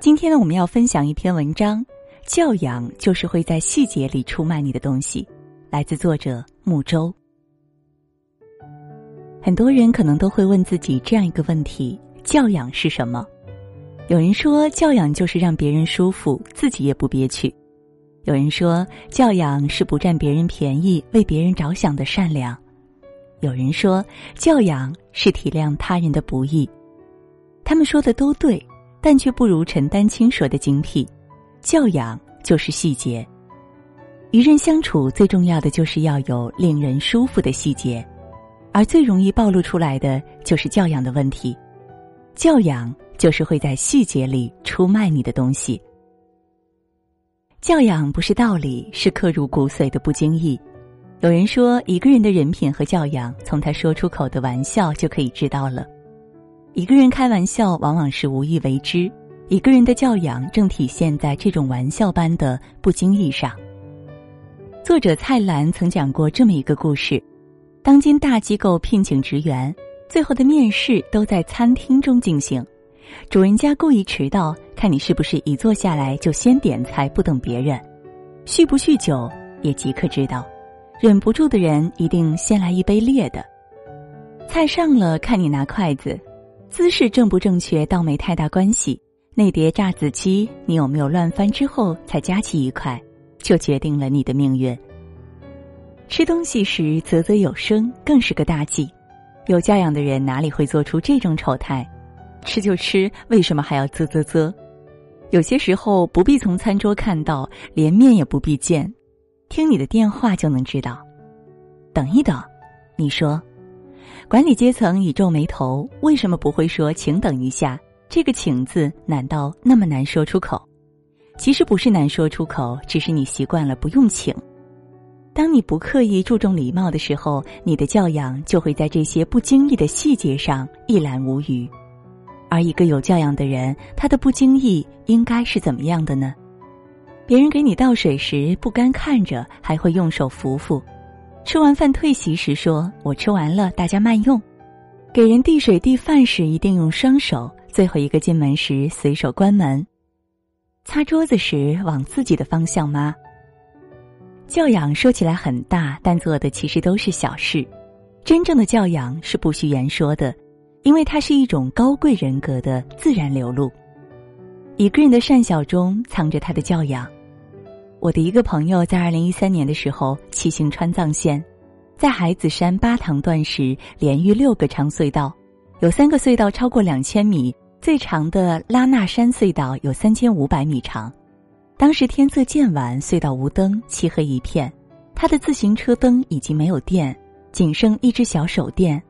今天呢，我们要分享一篇文章，《教养就是会在细节里出卖你的东西》，来自作者木舟。很多人可能都会问自己这样一个问题：教养是什么？有人说，教养就是让别人舒服，自己也不憋屈；有人说，教养是不占别人便宜，为别人着想的善良；有人说，教养是体谅他人的不易。他们说的都对。但却不如陈丹青说的精辟，教养就是细节。与人相处最重要的就是要有令人舒服的细节，而最容易暴露出来的就是教养的问题。教养就是会在细节里出卖你的东西。教养不是道理，是刻入骨髓的不经意。有人说，一个人的人品和教养，从他说出口的玩笑就可以知道了。一个人开玩笑，往往是无意为之；一个人的教养，正体现在这种玩笑般的不经意上。作者蔡澜曾讲过这么一个故事：当今大机构聘请职员，最后的面试都在餐厅中进行。主人家故意迟到，看你是不是一坐下来就先点菜，不等别人；酗不酗酒也即刻知道。忍不住的人一定先来一杯烈的。菜上了，看你拿筷子。姿势正不正确倒没太大关系，那碟炸子鸡你有没有乱翻之后才夹起一块，就决定了你的命运。吃东西时啧啧有声更是个大忌，有教养的人哪里会做出这种丑态？吃就吃，为什么还要啧啧啧？有些时候不必从餐桌看到，连面也不必见，听你的电话就能知道。等一等，你说。管理阶层已皱眉头，为什么不会说“请等一下”？这个“请”字难道那么难说出口？其实不是难说出口，只是你习惯了不用请。当你不刻意注重礼貌的时候，你的教养就会在这些不经意的细节上一览无余。而一个有教养的人，他的不经意应该是怎么样的呢？别人给你倒水时，不干看着，还会用手扶扶。吃完饭退席时说：“我吃完了，大家慢用。”给人递水递饭时一定用双手。最后一个进门时随手关门。擦桌子时往自己的方向抹。教养说起来很大，但做的其实都是小事。真正的教养是不需言说的，因为它是一种高贵人格的自然流露。一个人的善小中藏着他的教养。我的一个朋友在二零一三年的时候骑行川藏线，在海子山八塘段时连遇六个长隧道，有三个隧道超过两千米，最长的拉纳山隧道有三千五百米长。当时天色渐晚，隧道无灯，漆黑一片，他的自行车灯已经没有电，仅剩一只小手电，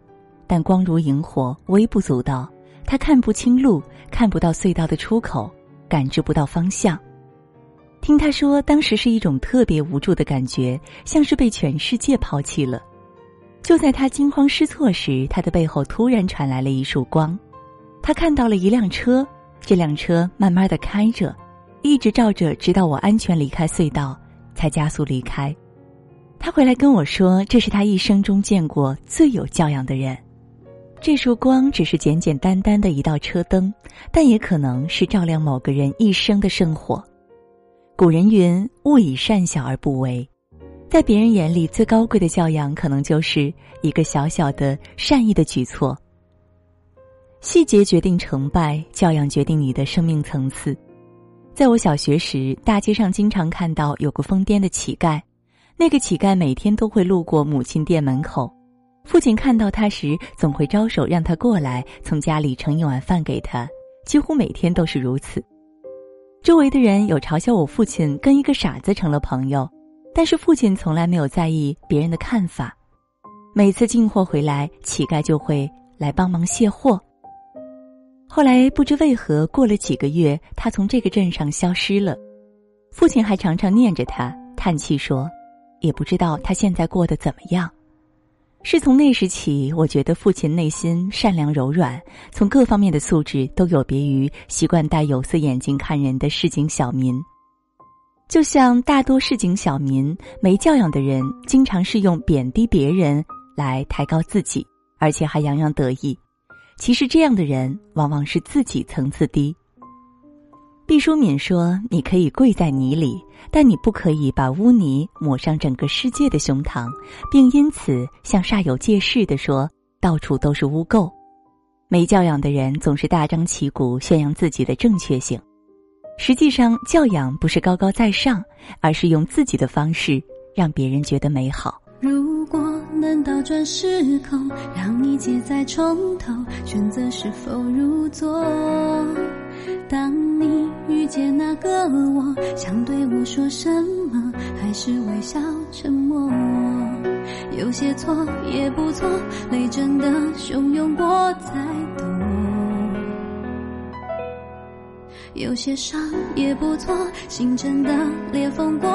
但光如萤火，微不足道。他看不清路，看不到隧道的出口，感知不到方向。听他说，当时是一种特别无助的感觉，像是被全世界抛弃了。就在他惊慌失措时，他的背后突然传来了一束光，他看到了一辆车，这辆车慢慢的开着，一直照着，直到我安全离开隧道，才加速离开。他回来跟我说，这是他一生中见过最有教养的人。这束光只是简简单单的一道车灯，但也可能是照亮某个人一生的圣火。古人云：“勿以善小而不为。”在别人眼里，最高贵的教养，可能就是一个小小的善意的举措。细节决定成败，教养决定你的生命层次。在我小学时，大街上经常看到有个疯癫的乞丐，那个乞丐每天都会路过母亲店门口，父亲看到他时，总会招手让他过来，从家里盛一碗饭给他，几乎每天都是如此。周围的人有嘲笑我父亲跟一个傻子成了朋友，但是父亲从来没有在意别人的看法。每次进货回来，乞丐就会来帮忙卸货。后来不知为何，过了几个月，他从这个镇上消失了。父亲还常常念着他，叹气说：“也不知道他现在过得怎么样。”是从那时起，我觉得父亲内心善良柔软，从各方面的素质都有别于习惯戴有色眼镜看人的市井小民。就像大多市井小民、没教养的人，经常是用贬低别人来抬高自己，而且还洋洋得意。其实这样的人往往是自己层次低。毕淑敏说：“你可以跪在泥里，但你不可以把污泥抹上整个世界的胸膛，并因此向煞有介事的说到处都是污垢。”没教养的人总是大张旗鼓宣扬自己的正确性，实际上教养不是高高在上，而是用自己的方式让别人觉得美好。如果能倒转时空，让一切再从头，选择是否入座？当见那个我，想对我说什么，还是微笑沉默？有些错也不错，泪真的汹涌过才懂。有些伤也不错，心真的裂缝过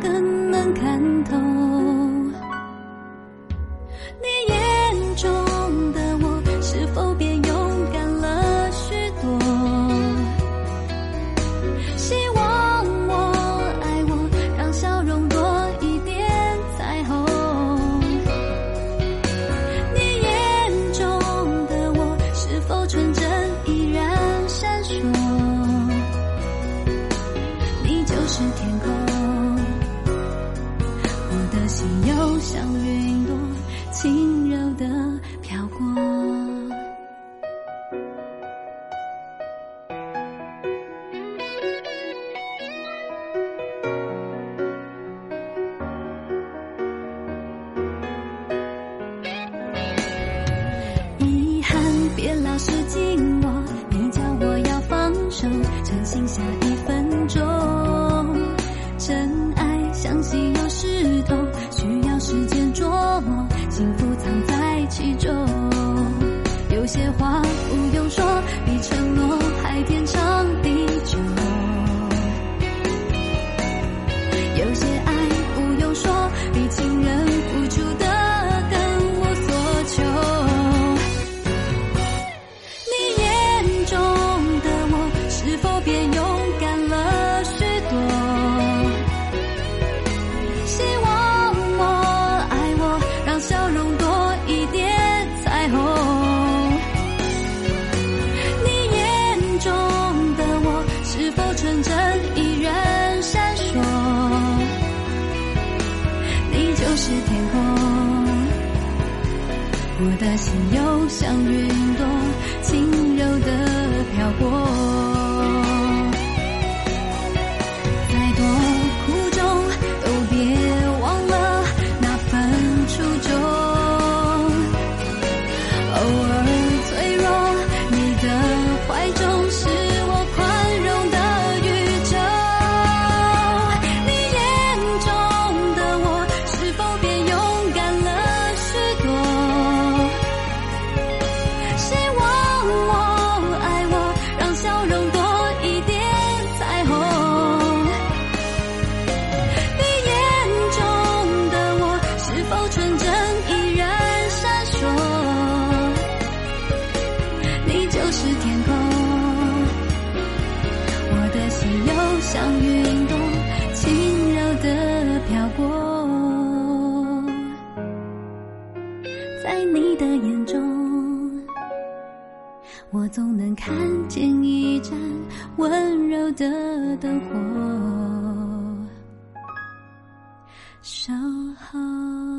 更能看透。轻我的心又像云朵，轻柔的飘过。我总能看见一盏温柔的灯火，守候。